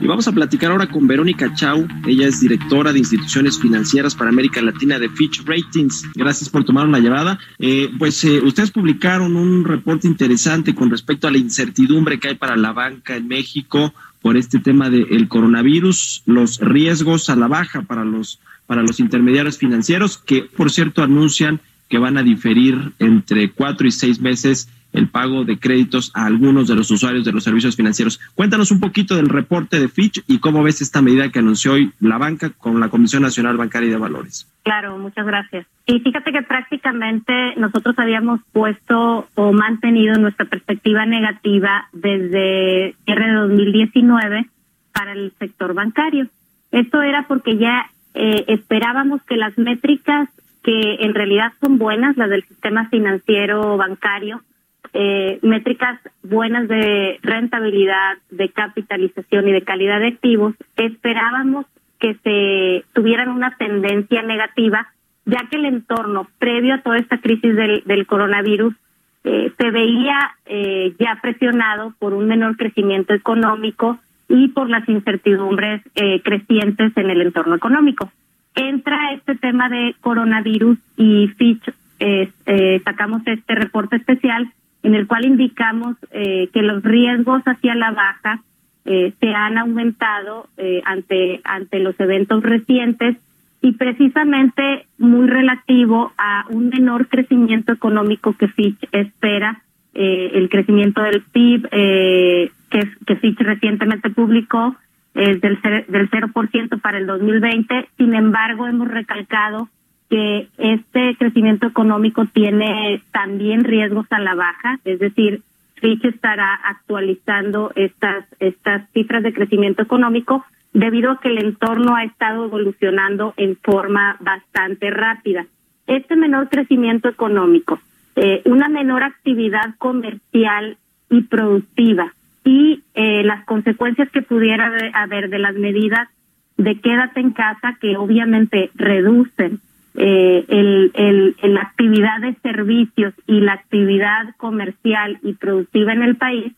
Y vamos a platicar ahora con Verónica Chau. Ella es directora de instituciones financieras para América Latina de Fitch Ratings. Gracias por tomar una llamada. Eh, pues eh, ustedes publicaron un reporte interesante con respecto a la incertidumbre que hay para la banca en México por este tema del coronavirus, los riesgos a la baja para los, para los intermediarios financieros, que por cierto anuncian que van a diferir entre cuatro y seis meses el pago de créditos a algunos de los usuarios de los servicios financieros. Cuéntanos un poquito del reporte de Fitch y cómo ves esta medida que anunció hoy la banca con la Comisión Nacional Bancaria y de Valores. Claro, muchas gracias. Y fíjate que prácticamente nosotros habíamos puesto o mantenido nuestra perspectiva negativa desde cierre de 2019 para el sector bancario. Esto era porque ya eh, esperábamos que las métricas que en realidad son buenas, las del sistema financiero bancario, eh, métricas buenas de rentabilidad, de capitalización y de calidad de activos, esperábamos que se tuvieran una tendencia negativa, ya que el entorno previo a toda esta crisis del, coronavirus eh, se veía eh, ya presionado por un menor crecimiento económico y por las incertidumbres eh, crecientes en el entorno económico. Entra este tema de coronavirus y Fitch eh, eh, sacamos este reporte especial en el cual indicamos eh, que los riesgos hacia la baja eh, se han aumentado eh, ante ante los eventos recientes y precisamente muy relativo a un menor crecimiento económico que Fitch espera eh, el crecimiento del PIB que, que Fitch recientemente publicó es del del 0% para el 2020 sin embargo hemos recalcado que este crecimiento económico tiene también riesgos a la baja, es decir, Fitch estará actualizando estas estas cifras de crecimiento económico debido a que el entorno ha estado evolucionando en forma bastante rápida. Este menor crecimiento económico, eh, una menor actividad comercial y productiva y eh, las consecuencias que pudiera haber de las medidas de quédate en casa que obviamente reducen eh, el, el, la actividad de servicios y la actividad comercial y productiva en el país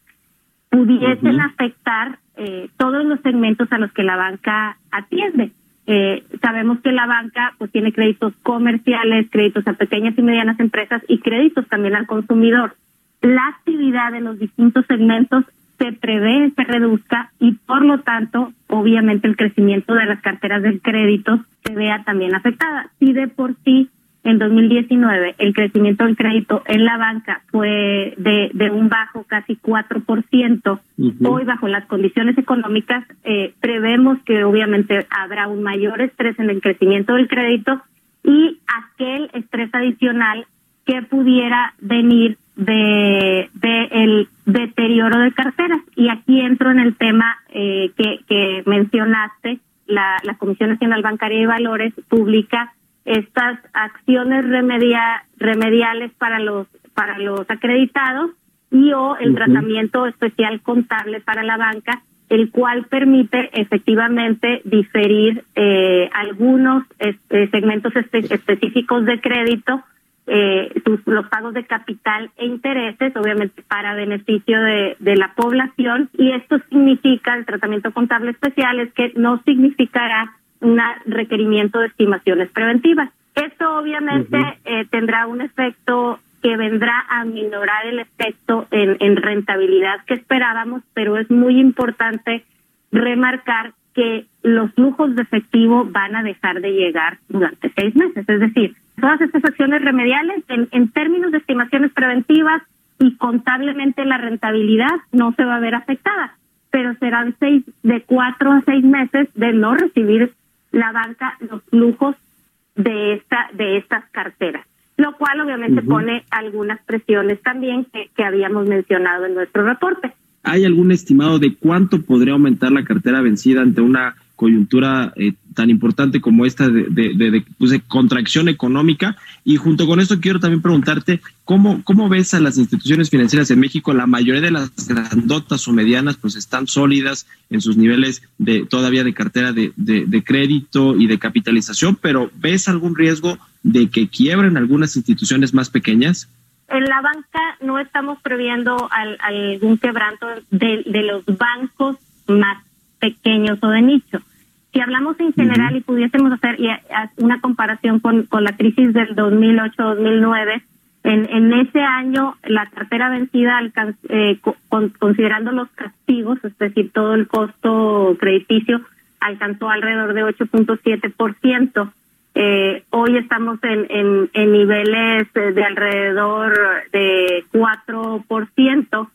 pudiesen afectar eh, todos los segmentos a los que la banca atiende. Eh, sabemos que la banca pues tiene créditos comerciales, créditos a pequeñas y medianas empresas y créditos también al consumidor. La actividad en los distintos segmentos se prevé se reduzca y por lo tanto, obviamente el crecimiento de las carteras del crédito se vea también afectada. Si de por sí en 2019 el crecimiento del crédito en la banca fue de, de un bajo casi 4%, hoy bajo las condiciones económicas eh, prevemos que obviamente habrá un mayor estrés en el crecimiento del crédito y aquel estrés adicional que pudiera venir de, de el deterioro de carteras. Y aquí entro en el tema eh, que, que mencionaste, la, la Comisión Nacional Bancaria y Valores publica estas acciones remedia, remediales para los para los acreditados y o el tratamiento especial contable para la banca, el cual permite efectivamente diferir eh, algunos este, segmentos específicos de crédito eh, sus, los pagos de capital e intereses, obviamente para beneficio de, de la población, y esto significa el tratamiento contable especial, es que no significará un requerimiento de estimaciones preventivas. Esto obviamente eh, tendrá un efecto que vendrá a minorar el efecto en, en rentabilidad que esperábamos, pero es muy importante remarcar que los flujos de efectivo van a dejar de llegar durante seis meses. Es decir, todas estas acciones remediales, en, en términos de estimaciones preventivas y contablemente la rentabilidad no se va a ver afectada, pero serán seis de cuatro a seis meses de no recibir la banca los flujos de esta de estas carteras, lo cual obviamente pone algunas presiones también que, que habíamos mencionado en nuestro reporte. ¿hay algún estimado de cuánto podría aumentar la cartera vencida ante una coyuntura eh, tan importante como esta de, pues, de, contracción económica. Y junto con esto quiero también preguntarte cómo, cómo ves a las instituciones financieras en México. La mayoría de las grandotas o medianas pues están sólidas en sus niveles de todavía de cartera de, crédito y de capitalización, pero ¿ves algún riesgo de que quiebren algunas instituciones más pequeñas? En la banca no estamos previendo algún quebranto de los bancos más pequeños o de nicho si hablamos en general y pudiésemos hacer una comparación con, con la crisis del 2008-2009, en, en ese año la cartera vencida, eh, considerando los castigos, es decir, todo el costo crediticio, alcanzó alrededor de 8.7%. Eh, hoy estamos en, en, en niveles de alrededor de 4%.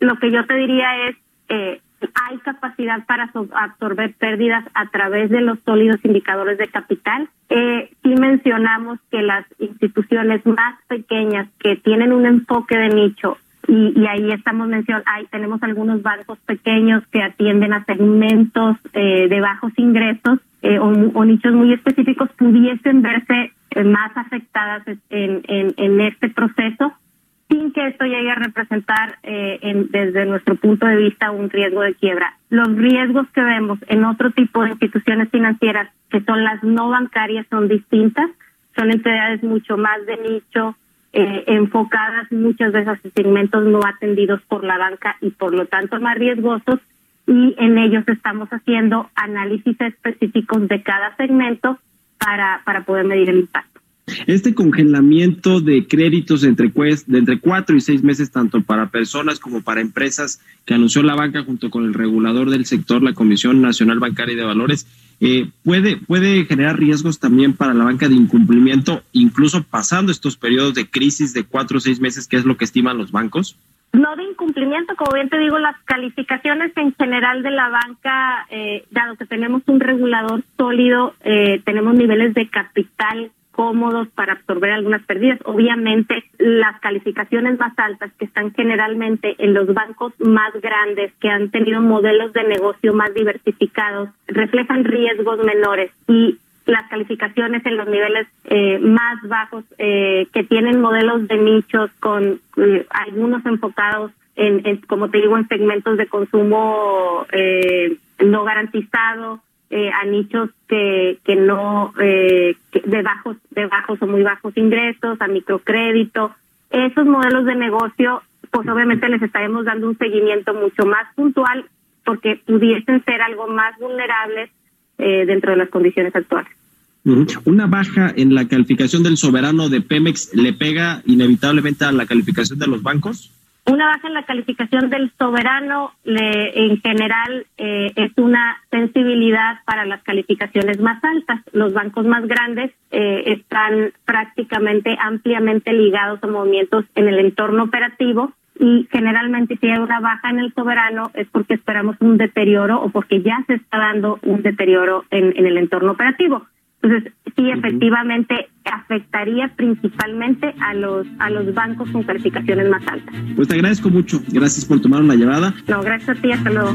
Lo que yo te diría es, eh, hay capacidad para absorber pérdidas a través de los sólidos indicadores de capital. Eh, sí mencionamos que las instituciones más pequeñas que tienen un enfoque de nicho y, ahí estamos mencionando, ahí tenemos algunos bancos pequeños que atienden a segmentos eh, de bajos ingresos eh, o, nichos muy específicos pudiesen verse eh, más afectadas en este proceso que esto llegue a representar eh, desde nuestro punto de vista un riesgo de quiebra. Los riesgos que vemos en otro tipo de instituciones financieras, que son las no bancarias, son distintas, son entidades mucho más de nicho, eh, enfocadas muchas veces a segmentos no atendidos por la banca y por lo tanto más riesgosos y en ellos estamos haciendo análisis específicos de cada segmento para, para poder medir el impacto. Este congelamiento de créditos entre, de entre cuatro y seis meses, tanto para personas como para empresas, que anunció la banca junto con el regulador del sector, la Comisión Nacional Bancaria y de Valores, eh, puede, puede generar riesgos también para la banca de incumplimiento, incluso pasando estos periodos de crisis de cuatro o seis meses, que es lo que estiman los bancos? No de incumplimiento, como bien te digo, las calificaciones en general de la banca, eh, dado que tenemos un regulador sólido, eh, tenemos niveles de capital cómodos para absorber algunas pérdidas. Obviamente, las calificaciones más altas que están generalmente en los bancos más grandes, que han tenido modelos de negocio más diversificados, reflejan riesgos menores y las calificaciones en los niveles eh, más bajos eh, que tienen modelos de nichos con eh, algunos enfocados en, como te digo, en segmentos de consumo no garantizado, eh, a nichos que, que no eh, de bajos de bajos o muy bajos ingresos a microcrédito. Esos modelos de negocio pues obviamente les estaremos dando un seguimiento mucho más puntual porque pudiesen ser algo más vulnerables eh, dentro de las condiciones actuales. Una baja en la calificación del soberano de Pemex le pega inevitablemente a la calificación de los bancos una baja en la calificación del soberano le, en general eh, es una sensibilidad para las calificaciones más altas. Los bancos más grandes eh, están prácticamente ampliamente ligados a movimientos en el entorno operativo y generalmente si hay una baja en el soberano es porque esperamos un deterioro o porque ya se está dando un deterioro en, en el entorno operativo. Entonces, sí, efectivamente afectaría principalmente a los a los bancos con calificaciones más altas. Pues te agradezco mucho. Gracias por tomar una llamada. No, gracias a ti. Hasta luego.